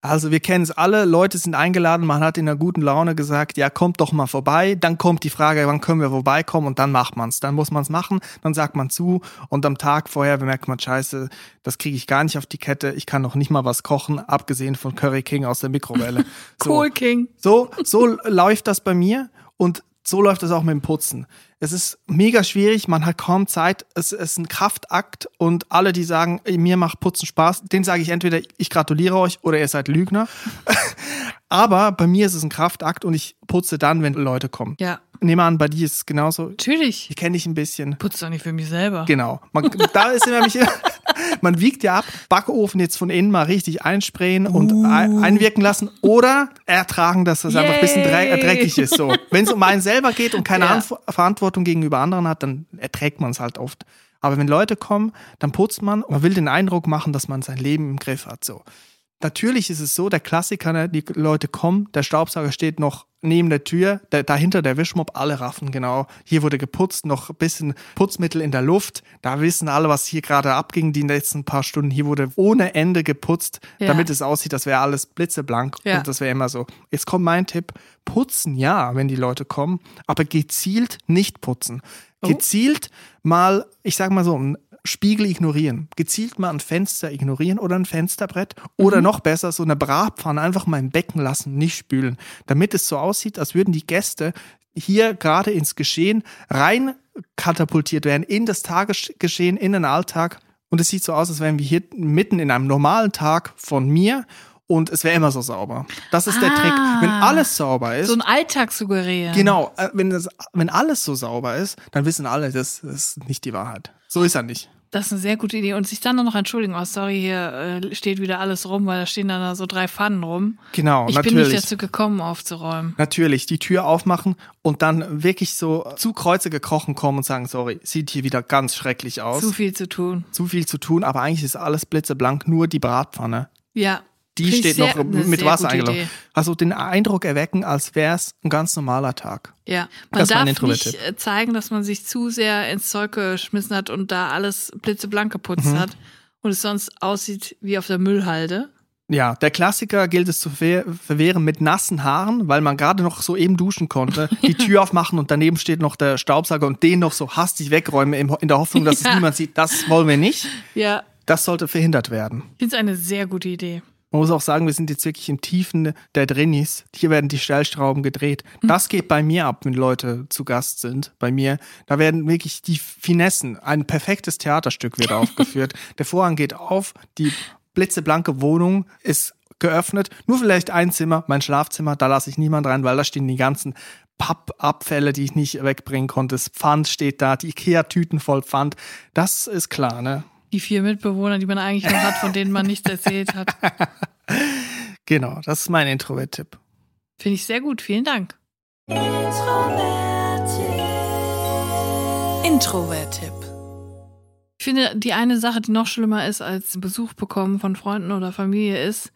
Also wir kennen es alle, Leute sind eingeladen, man hat in einer guten Laune gesagt, ja, kommt doch mal vorbei. Dann kommt die Frage, wann können wir vorbeikommen und dann macht man's. Dann muss man's machen, dann sagt man zu und am Tag vorher bemerkt man, scheiße, das kriege ich gar nicht auf die Kette, ich kann noch nicht mal was kochen, abgesehen von Curry King aus der Mikrowelle. So. Cool King. So, so läuft das bei mir und so läuft das auch mit dem Putzen. Es ist mega schwierig, man hat kaum Zeit, es ist ein Kraftakt und alle, die sagen, mir macht Putzen Spaß, denen sage ich entweder, ich gratuliere euch oder ihr seid Lügner. Aber bei mir ist es ein Kraftakt und ich putze dann, wenn Leute kommen. Ja, Nehme an, bei dir ist es genauso. natürlich. Ich kenne dich ein bisschen. Putz doch nicht für mich selber. Genau. Man, da ist nämlich, man wiegt ja ab, Backofen jetzt von innen mal richtig einsprayen und ein, einwirken lassen oder ertragen, dass das einfach ein bisschen dreck, Yay. dreckig ist. So. Wenn es um einen selber geht und keine Ja. Anf- Verantwortung gegenüber anderen hat, dann erträgt man es halt oft. Aber wenn Leute kommen, dann putzt man und man will den Eindruck machen, dass man sein Leben im Griff hat. So. Natürlich ist es so, der Klassiker, ne, die Leute kommen, der Staubsauger steht noch neben der Tür, der, dahinter der Wischmopp, alle raffen, genau. Hier wurde geputzt, noch ein bisschen Putzmittel in der Luft. Da wissen alle, was hier gerade abging, die letzten paar Stunden. Hier wurde ohne Ende geputzt, Ja. damit es aussieht, das wäre alles blitzeblank. Ja. Und das wäre immer so. Jetzt kommt mein Tipp. Putzen, ja, wenn die Leute kommen, aber gezielt nicht putzen. Oh. Gezielt mal, ich sag mal so, ein Spiegel ignorieren. Gezielt mal ein Fenster ignorieren oder ein Fensterbrett. Oder Mhm. noch besser, so eine Bratpfanne einfach mal im Becken lassen, nicht spülen. Damit es so aussieht, als würden die Gäste hier gerade ins Geschehen rein katapultiert werden, in das Tagesgeschehen, in den Alltag. Und es sieht so aus, als wären wir hier mitten in einem normalen Tag von mir und es wäre immer so sauber. Das ist der Ah. Trick. Wenn alles sauber ist, So ein Alltag suggerieren. Genau, äh, wenn, das, wenn alles so sauber ist, dann wissen alle, das, das ist nicht die Wahrheit. So ist er nicht. Das ist eine sehr gute Idee. Und sich dann noch entschuldigen, oh sorry, hier äh, steht wieder alles rum, weil da stehen dann da so drei Pfannen rum. Genau, Ich bin natürlich. nicht dazu gekommen, aufzuräumen. Natürlich, die Tür aufmachen und dann wirklich so zu Kreuze gekrochen kommen und sagen, sorry, sieht hier wieder ganz schrecklich aus. Zu viel zu tun. Zu viel zu tun, aber eigentlich ist alles blitzeblank, nur die Bratpfanne. Ja. Die Finde steht sehr- noch mit Wasser eingelaufen. Also den Eindruck erwecken, als wäre es ein ganz normaler Tag. Ja, man Das darf nicht äh, zeigen, dass man sich zu sehr ins Zeug geschmissen hat und da alles blitzeblank geputzt Mhm. hat und es sonst aussieht wie auf der Müllhalde. Ja, der Klassiker gilt es zu ver verwehren mit nassen Haaren, weil man gerade noch so eben duschen konnte, die Tür aufmachen und daneben steht noch der Staubsauger und den noch so hastig wegräumen in der Hoffnung, dass Ja. es niemand sieht. Das wollen wir nicht. Ja, Das sollte verhindert werden. ich finde es eine sehr gute Idee. Man muss auch sagen, wir sind jetzt wirklich im Tiefen der Drinnis. Hier werden die Stellschrauben gedreht. Das geht bei mir ab, wenn Leute zu Gast sind. Bei mir, da werden wirklich die Finessen. Ein perfektes Theaterstück wird aufgeführt. der Vorhang geht auf, die blitzeblanke Wohnung ist geöffnet. Nur vielleicht ein Zimmer, mein Schlafzimmer, da lasse ich niemand rein, weil da stehen die ganzen Pappabfälle, die ich nicht wegbringen konnte. Das Pfand steht da, die Ikea-Tüten voll Pfand. Das ist klar, ne? Die vier Mitbewohner, die man eigentlich noch hat, von denen man nichts erzählt hat. genau, das ist mein Introvert-Tipp. Finde ich sehr gut, vielen Dank. Introvert-Tipp. Ich finde, die eine Sache, die noch schlimmer ist als Besuch bekommen von Freunden oder Familie, ist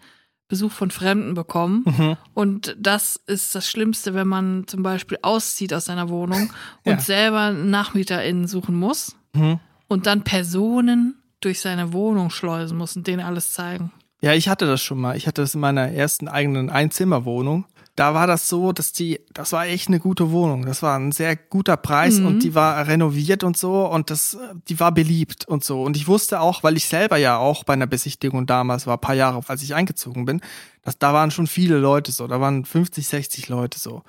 Besuch von Fremden bekommen. Mhm. Und das ist das Schlimmste, wenn man zum Beispiel auszieht aus seiner Wohnung und Ja. selber einen NachmieterInnen suchen muss Mhm. und dann Personen durch seine Wohnung schleusen muss und denen alles zeigen. Ja, ich hatte das schon mal. Ich hatte das in meiner ersten eigenen Einzimmerwohnung. Da war das so, dass die, das war echt eine gute Wohnung. Das war ein sehr guter Preis und die war renoviert und so und das, die war beliebt und so. Und ich wusste auch, weil ich selber ja auch bei einer Besichtigung damals war, ein paar Jahre, als ich eingezogen bin, dass da waren schon viele Leute so. Da waren 50, 60 Leute so.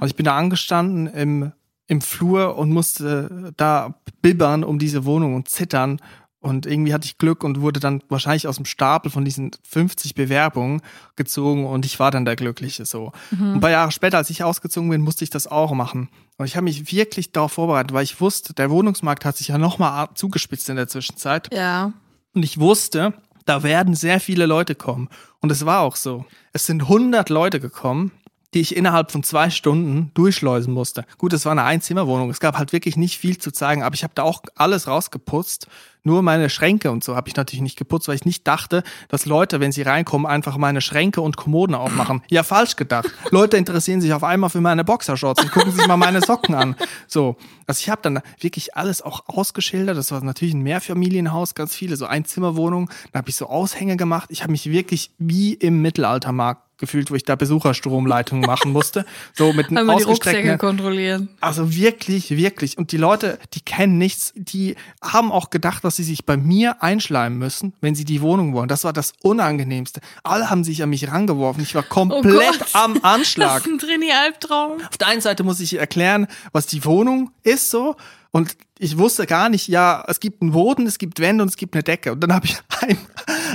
Und ich bin da angestanden im, im Flur und musste da bibbern um diese Wohnung und zittern. Und irgendwie hatte ich Glück und wurde dann wahrscheinlich aus dem Stapel von diesen 50 Bewerbungen gezogen und ich war dann der Glückliche so. Und ein paar Jahre später, als ich ausgezogen bin, musste ich das auch machen. Und ich habe mich wirklich darauf vorbereitet, weil ich wusste, der Wohnungsmarkt hat sich ja nochmal zugespitzt in der Zwischenzeit. Ja. Und ich wusste, da werden sehr viele Leute kommen. Und es war auch so. Es sind 100 Leute gekommen, die ich innerhalb von zwei Stunden durchschleusen musste. Gut, es war eine Einzimmerwohnung. Es gab halt wirklich nicht viel zu zeigen, aber ich habe da auch alles rausgeputzt. Nur meine Schränke und so habe ich natürlich nicht geputzt, weil ich nicht dachte, dass Leute, wenn sie reinkommen, einfach meine Schränke und Kommoden aufmachen. Ja, falsch gedacht. Leute interessieren sich auf einmal für meine Boxershorts und gucken sich mal meine Socken an. So, also ich habe dann wirklich alles auch ausgeschildert. Das war natürlich ein Mehrfamilienhaus, ganz viele, so Einzimmerwohnungen. Da habe ich so Aushänge gemacht. Ich habe mich wirklich wie im Mittelaltermarkt gefühlt, wo ich da Besucherstromleitungen machen musste. So mit einem ausgestreckten kontrollieren. also wirklich, wirklich. Und die Leute, die kennen nichts, die haben auch gedacht, dass sie sich bei mir einschleimen müssen, wenn sie die Wohnung wollen. Das war das Unangenehmste. Alle haben sich an mich rangeworfen. Ich war komplett Oh am Das Anschlag. ist ein Trainee-Albtraum. Auf der einen Seite muss ich erklären, was die Wohnung ist so. Und ich wusste gar nicht, ja, es gibt einen Boden, es gibt Wände und es gibt eine Decke. Und dann habe ich ein,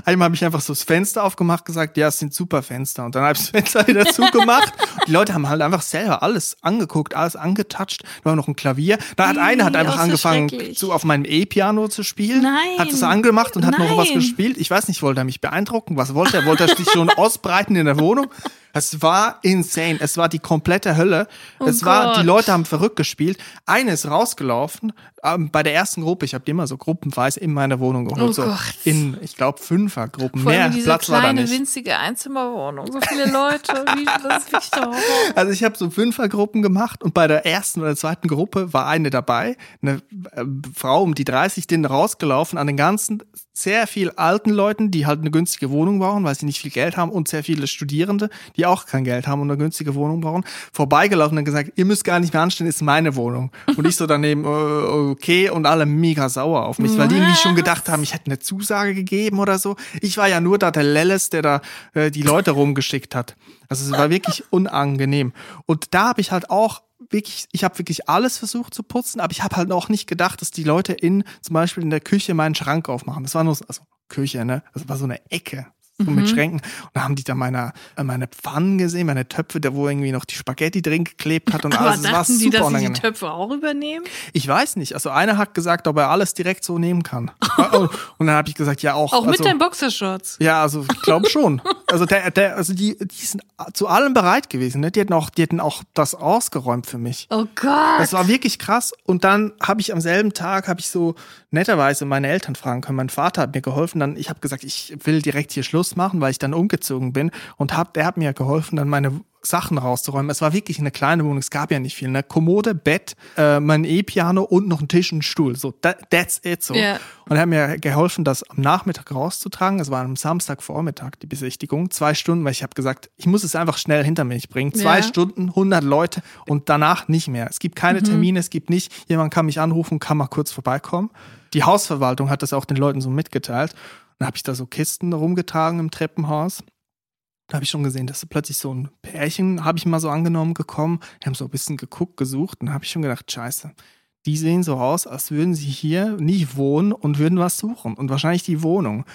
einmal habe ich einfach so das Fenster aufgemacht, gesagt, ja, es sind super Fenster. Und dann habe ich das Fenster wieder zugemacht. Und die Leute haben halt einfach selber alles angeguckt, alles angetatscht. Da war noch ein Klavier. Da hat einer hat einfach oh, so angefangen, so auf meinem E-Piano zu spielen. Nein. Hat es angemacht und hat noch was Nein. gespielt. Ich weiß nicht, wollte er mich beeindrucken? Was wollte er? Wollte er sich schon ausbreiten in der Wohnung? Es war insane. Es war die komplette Hölle. es war, die. Leute haben verrückt gespielt. Eine ist rausgelaufen ähm, bei der ersten Gruppe. Ich habe die immer so gruppenweise in meiner Wohnung geholt. Oh so Gott. in, ich glaube, Fünfergruppen. Vor Mehr diese Platz war da kleine, nicht. winzige Einzimmerwohnung. So viele Leute. Wie, das ist wirklich der Horror. Also ich habe so Fünfergruppen gemacht und bei der ersten oder zweiten Gruppe war eine dabei, eine äh, Frau um die 30, denen rausgelaufen an den ganzen sehr viel alten Leuten, die halt eine günstige Wohnung brauchen, weil sie nicht viel Geld haben und sehr viele Studierende, die auch kein Geld haben und eine günstige Wohnung brauchen, vorbeigelaufen und gesagt, ihr müsst gar nicht mehr anstehen, ist meine Wohnung. Und ich so daneben, äh, okay, und alle mega sauer auf mich, weil die irgendwie schon gedacht haben, ich hätte eine Zusage gegeben oder so. Ich war ja nur da der Lelles, der da äh, die Leute rumgeschickt hat. Also es war wirklich unangenehm. Und da habe ich halt auch wirklich, ich habe wirklich alles versucht zu putzen, aber ich habe halt auch nicht gedacht, dass die Leute in, zum Beispiel in der Küche meinen Schrank aufmachen. Das war nur, so- also Küche, ne? Das war so eine Ecke. So mit Schränken. Und da haben die da meine, äh, meine Pfannen gesehen, meine Töpfe, da wo irgendwie noch die Spaghetti drin geklebt hat und Aber alles. War dachten die, dass sie die. Töpfe auch übernehmen? Ich weiß nicht. Also einer hat gesagt, ob er alles direkt so nehmen kann. und dann habe ich gesagt, ja auch. Auch mit also, deinen Boxershorts. ja, also ich glaube schon. Also der, der, also die, die sind zu allem bereit gewesen. Ne? Die hätten auch, die hätten auch das ausgeräumt für mich. Oh Gott. Das war wirklich krass. Und dann habe ich am selben Tag habe ich so netterweise meine Eltern fragen können. Mein Vater hat mir geholfen. Dann ich habe gesagt, ich will direkt hier Schluss machen, weil ich dann umgezogen bin. Und hab, der hat mir geholfen, dann meine Sachen rauszuräumen. Es war wirklich eine kleine Wohnung. Es gab ja nicht viel. Eine Kommode, Bett, äh, mein E-Piano und noch ein Tisch und ein Stuhl. So, that, that's it. So. Ja. Und er hat mir geholfen, das am Nachmittag rauszutragen. Es war am Samstagvormittag die Besichtigung. Zwei Stunden, weil ich habe gesagt, ich muss es einfach schnell hinter mich bringen. Zwei Ja. Stunden, 100 Leute und danach nicht mehr. Es gibt keine Termine, es gibt nicht, jemand kann mich anrufen, kann mal kurz vorbeikommen. Die Hausverwaltung hat das auch den Leuten so mitgeteilt. Dann habe ich da so Kisten rumgetragen im Treppenhaus. Da habe ich schon gesehen, dass plötzlich so ein Pärchen, habe ich mal so angenommen, gekommen. Die haben so ein bisschen geguckt, gesucht und habe ich schon gedacht, scheiße, die sehen so aus, als würden sie hier nicht wohnen und würden was suchen. Und wahrscheinlich die Wohnung.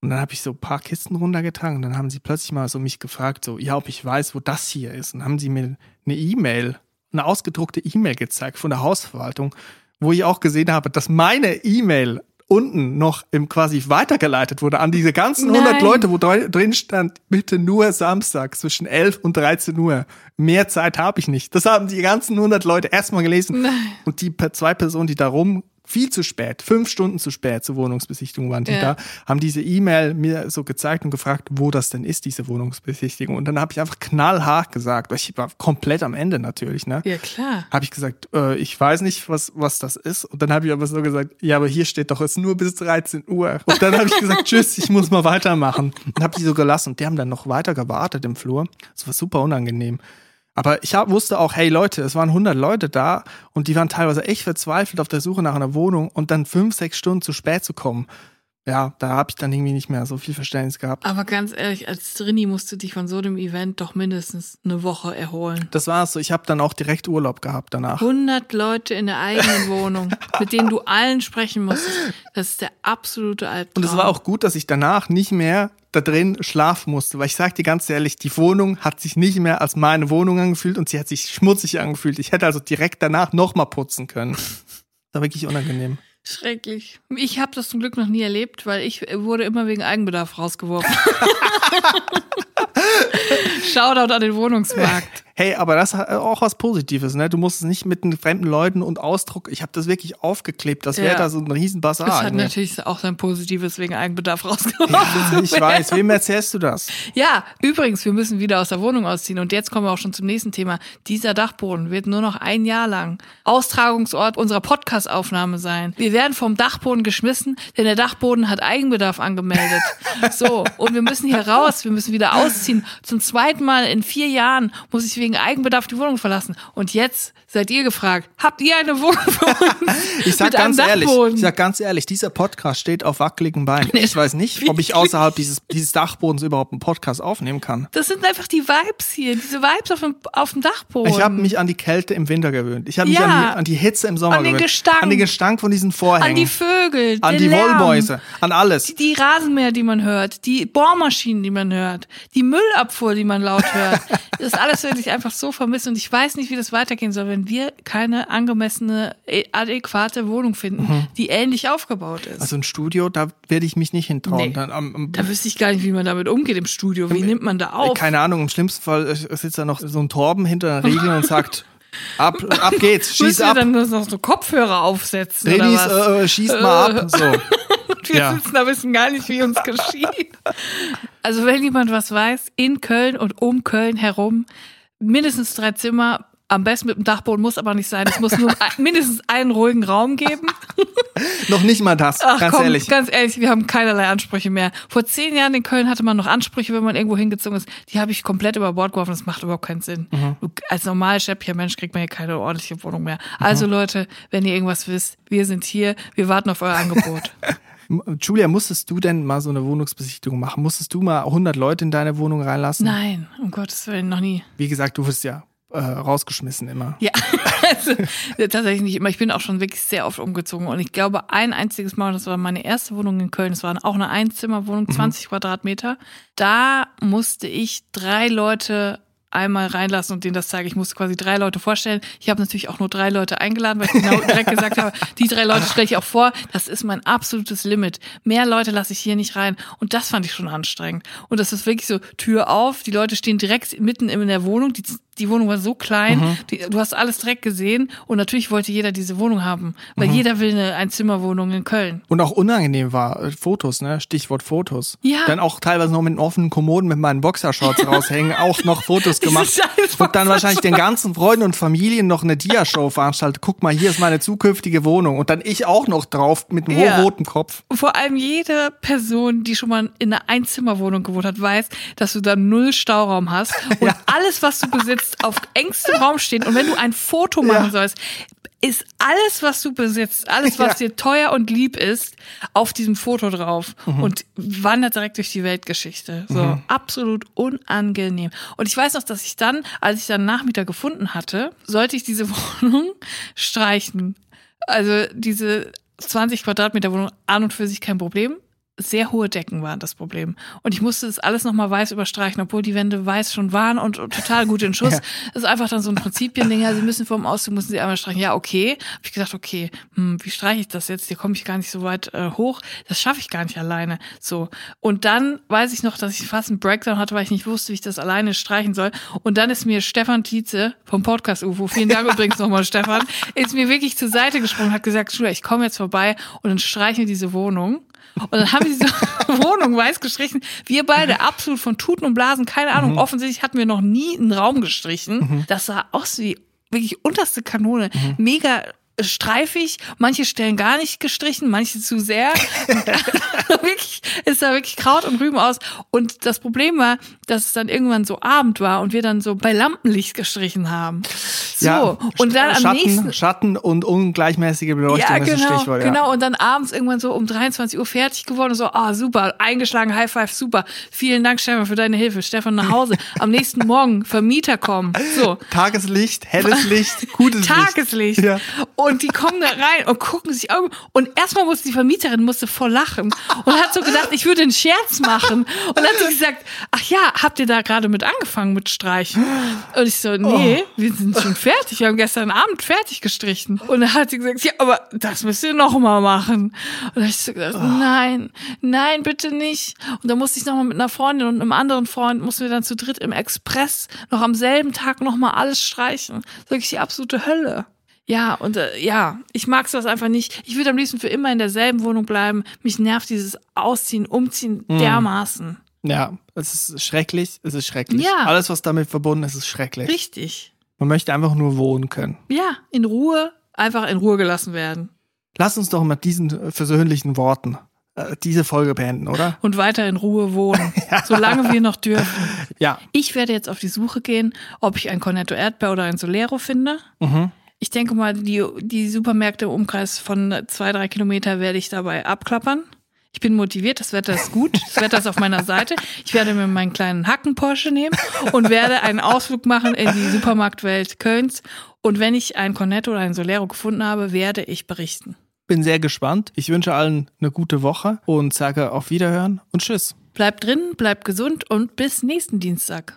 Und dann habe ich so ein paar Kisten runtergetragen und dann haben sie plötzlich mal so mich gefragt, so, ja, ob ich weiß, wo das hier ist. Und dann haben sie mir eine E-Mail, eine ausgedruckte E-Mail gezeigt von der Hausverwaltung, wo ich auch gesehen habe, dass meine E-Mail unten noch im quasi weitergeleitet wurde an diese ganzen 100 Nein. Leute, wo dr- drin stand, bitte nur Samstag zwischen 11 und 13 Uhr. Mehr Zeit habe ich nicht. Das haben die ganzen 100 Leute erstmal gelesen. Nein. Und die zwei Personen, die da rum viel zu spät, fünf Stunden zu spät zur Wohnungsbesichtigung waren die Ja. da, haben diese E-Mail mir so gezeigt und gefragt, wo das denn ist, diese Wohnungsbesichtigung. Und dann habe ich einfach knallhart gesagt, weil ich war komplett am Ende natürlich, ne? Ja, klar. habe ich gesagt, äh, ich weiß nicht, was, was das ist. Und dann habe ich aber so gesagt, ja, aber hier steht doch, es nur bis 13 Uhr. Und dann habe ich gesagt, tschüss, ich muss mal weitermachen. Und habe die so gelassen. Und die haben dann noch weiter gewartet im Flur. Das war super unangenehm. Aber ich hab, wusste auch, hey Leute, es waren 100 Leute da und die waren teilweise echt verzweifelt auf der Suche nach einer Wohnung und dann fünf, sechs Stunden zu spät zu kommen. Ja, da habe ich dann irgendwie nicht mehr so viel Verständnis gehabt. Aber ganz ehrlich, als Trini musst du dich von so einem Event doch mindestens eine Woche erholen. Das war's so. Ich habe dann auch direkt Urlaub gehabt danach. 100 Leute in der eigenen Wohnung, mit denen du allen sprechen musstest. Das ist der absolute Albtraum. Und es war auch gut, dass ich danach nicht mehr da drin schlafen musste, weil ich sag dir ganz ehrlich, die Wohnung hat sich nicht mehr als meine Wohnung angefühlt und sie hat sich schmutzig angefühlt. Ich hätte also direkt danach nochmal putzen können. Das war wirklich unangenehm. schrecklich. Ich habe das zum Glück noch nie erlebt, weil ich wurde immer wegen Eigenbedarf rausgeworfen. Shoutout an den Wohnungsmarkt. Hey, aber das hat auch was Positives, ne? Du musst es nicht mit den fremden Leuten und Ausdruck. Ich habe das wirklich aufgeklebt. Das wäre Ja. da so ein riesen Bazar. Das hat irgendwie. natürlich auch sein Positives wegen Eigenbedarf rausgeworfen. ja, ich weiß. Wem erzählst du das? Ja, übrigens, wir müssen wieder aus der Wohnung ausziehen. Und jetzt kommen wir auch schon zum nächsten Thema. Dieser Dachboden wird nur noch ein Jahr lang Austragungsort unserer Podcast-Aufnahme sein. Wir werden vom Dachboden geschmissen, denn der Dachboden hat Eigenbedarf angemeldet. So, und wir müssen hier raus, wir müssen wieder ausziehen. Zum zweiten Mal in vier Jahren muss ich wegen Eigenbedarf die Wohnung verlassen. Und jetzt seid ihr gefragt, habt ihr eine Wohnung für uns? Ich sag ganz ehrlich, ich sag ganz ehrlich, dieser Podcast steht auf wackeligen Beinen. Ich weiß nicht, ob ich außerhalb dieses, dieses Dachbodens überhaupt einen Podcast aufnehmen kann. Das sind einfach die Vibes hier, diese Vibes auf dem, auf dem Dachboden. Ich habe mich an die Kälte im Winter gewöhnt. Ich habe mich Ja. an, die, an die Hitze im Sommer An den gewöhnt. Gestank. An den Gestank von diesen Vorhängen. an die Vögel, an den die Lärm, Wollmäuse, an alles. Die, die Rasenmäher, die man hört, die Bohrmaschinen, die man hört, die Müllabfuhr, die man laut hört. Das alles werde ich einfach so vermissen und ich weiß nicht, wie das weitergehen soll, wenn wir keine angemessene, eh, adäquate Wohnung finden, die ähnlich aufgebaut ist. Mhm. Also ein Studio, da werde ich mich nicht hintrauen. Nee. Dann, am, am, da wüsste ich gar nicht, wie man damit umgeht im Studio. Wie nimmt man da auf? keine Ahnung, im schlimmsten Fall äh, sitzt da noch so ein Torben hinter der Regel und sagt, ab, ab geht's, schieß Müssen wir ab. dann nur noch so Kopfhörer aufsetzen was? äh, schießt mal ab. So. Und wir Ja. sitzen da, wissen gar nicht, wie uns geschieht. Also wenn jemand was weiß, in Köln und um Köln herum, mindestens drei Zimmer, am besten mit dem Dachboden, muss aber nicht sein. Es muss nur mindestens einen ruhigen Raum geben. Noch nicht mal das, Ach ganz komm, ehrlich. ganz ehrlich, wir haben keinerlei Ansprüche mehr. Vor zehn Jahren in Köln hatte man noch Ansprüche, wenn man irgendwo hingezogen ist. Die habe ich komplett über Bord geworfen. Das macht überhaupt keinen Sinn. Mhm. Du, als normal schäppiger Mensch kriegt man hier keine ordentliche Wohnung mehr. Also Mhm. Leute, wenn ihr irgendwas wisst, wir sind hier. Wir warten auf euer Angebot. Julia, musstest du denn mal so eine Wohnungsbesichtigung machen? Musstest du mal 100 Leute in deine Wohnung reinlassen? Nein, um Gottes Willen, noch nie. Wie gesagt, du wirst ja äh, rausgeschmissen immer. Ja, also, tatsächlich nicht immer. Ich bin auch schon wirklich sehr oft umgezogen und ich glaube, ein einziges Mal, das war meine erste Wohnung in Köln, es war auch eine Einzimmerwohnung, 20 Quadratmeter. Da musste ich drei Leute einmal reinlassen und denen das zeige. Ich musste quasi drei Leute vorstellen. Ich habe natürlich auch nur drei Leute eingeladen, weil ich genau direkt gesagt habe, die drei Leute stelle ich auch vor. Das ist mein absolutes Limit. Mehr Leute lasse ich hier nicht rein. Und das fand ich schon anstrengend. Und das ist wirklich so Tür auf. Die Leute stehen direkt mitten in der Wohnung. Die, die Wohnung war so klein. Die, du hast alles direkt gesehen. Und natürlich wollte jeder diese Wohnung haben, weil jeder will eine Einzimmerwohnung in Köln. Und auch unangenehm war, äh, Fotos, ne? Stichwort Fotos. Ja. Dann auch teilweise noch mit offenen Kommoden mit meinen Boxershorts raushängen, auch noch Fotos gemacht. Und dann wahrscheinlich den ganzen Freunden und Familien noch eine Dia-Show veranstaltet. Guck mal, hier ist meine zukünftige Wohnung. Und dann ich auch noch drauf mit einem Ja. roten Kopf. Vor allem jede Person, die schon mal in einer Einzimmerwohnung gewohnt hat, weiß, dass du da null Stauraum hast und alles, was du besitzt, jetzt auf engstem Raum stehen und wenn du ein Foto machen Ja. sollst, ist alles, was du besitzt, alles, was Ja. dir teuer und lieb ist, auf diesem Foto drauf Mhm. und wandert direkt durch die Weltgeschichte. So absolut unangenehm. Und ich weiß noch, dass ich dann, als ich dann Nachmieter gefunden hatte, sollte ich diese Wohnung streichen. Also diese 20 Quadratmeter Wohnung an und für sich kein Problem. Sehr hohe Decken waren das Problem. Und ich musste das alles nochmal weiß überstreichen, obwohl die Wände weiß schon waren und, und total gut in Schuss. Ja. Das ist einfach dann so ein Prinzipiending. Ja, sie müssen vor dem Auszug, müssen sie einmal streichen. Ja, okay. Hab ich gedacht, okay, hm, wie streiche ich das jetzt? Hier komme ich gar nicht so weit äh, hoch. Das schaffe ich gar nicht alleine. So. Und dann weiß ich noch, dass ich fast einen Breakdown hatte, weil ich nicht wusste, wie ich das alleine streichen soll. Und dann ist mir Stefan Tietze vom Podcast UFO, vielen Dank übrigens nochmal, Stefan, ist mir wirklich zur Seite gesprungen, hat gesagt, Schula, ich komme jetzt vorbei und dann streichen wir diese Wohnung. Und dann haben wir diese Wohnung weiß gestrichen. Wir beide absolut von Tuten und Blasen, keine Ahnung. Offensichtlich hatten wir noch nie einen Raum gestrichen. Das sah aus wie wirklich unterste Kanone. Mega streifig, manche Stellen gar nicht gestrichen, manche zu sehr. wirklich, es sah wirklich Kraut und Rüben aus. Und das Problem war, dass es dann irgendwann so Abend war und wir dann so bei Lampenlicht gestrichen haben. So. Ja, und dann am Schatten, nächsten, Schatten und ungleichmäßige Beleuchtung ja, ist das genau, Stichwort. Ja. genau. Und dann abends irgendwann so um 23 Uhr fertig geworden und so, ah, super, eingeschlagen, High Five, super. Vielen Dank, Stefan, für deine Hilfe. Stefan nach Hause. Am nächsten Morgen Vermieter kommen. So. Tageslicht, helles Licht, gutes Licht. Tageslicht. Ja. Und die kommen da rein und gucken sich um. Und erstmal musste die Vermieterin musste voll lachen und hat so gedacht, ich würde einen Scherz machen. Und dann hat sie gesagt, ach ja, habt ihr da gerade mit angefangen mit Streichen? Und ich so, nee, Oh. wir sind schon fertig. Wir haben gestern Abend fertig gestrichen. Und dann hat sie gesagt, ja, aber das müsst ihr noch mal machen. Und dann hab ich so gedacht, nein, nein, bitte nicht. Und dann musste ich noch mal mit einer Freundin und einem anderen Freund, mussten wir dann zu dritt im Express noch am selben Tag noch mal alles streichen. Das ist wirklich die absolute Hölle. Ja, und äh, ja, ich mag sowas einfach nicht. Ich würde am liebsten für immer in derselben Wohnung bleiben. Mich nervt dieses Ausziehen, Umziehen Mhm. dermaßen. Ja, es ist schrecklich, es ist schrecklich. Ja. Alles, was damit verbunden ist, ist schrecklich. Richtig. Man möchte einfach nur wohnen können. Ja, in Ruhe, einfach in Ruhe gelassen werden. Lass uns doch mit diesen äh, versöhnlichen Worten äh, diese Folge beenden, oder? Und weiter in Ruhe wohnen, solange wir noch dürfen. Ja. Ich werde jetzt auf die Suche gehen, ob ich ein Cornetto Erdbeer oder ein Solero finde. Mhm. Ich denke mal, die, die Supermärkte im Umkreis von zwei, drei Kilometer werde ich dabei abklappern. Ich bin motiviert, das Wetter ist gut, das Wetter ist auf meiner Seite. Ich werde mir meinen kleinen Hacken-Porsche nehmen und werde einen Ausflug machen in die Supermarktwelt Kölns. Und wenn ich ein Cornetto oder ein Solero gefunden habe, werde ich berichten. Bin sehr gespannt. Ich wünsche allen eine gute Woche und sage auf Wiederhören und Tschüss. Bleibt drin, bleibt gesund und bis nächsten Dienstag.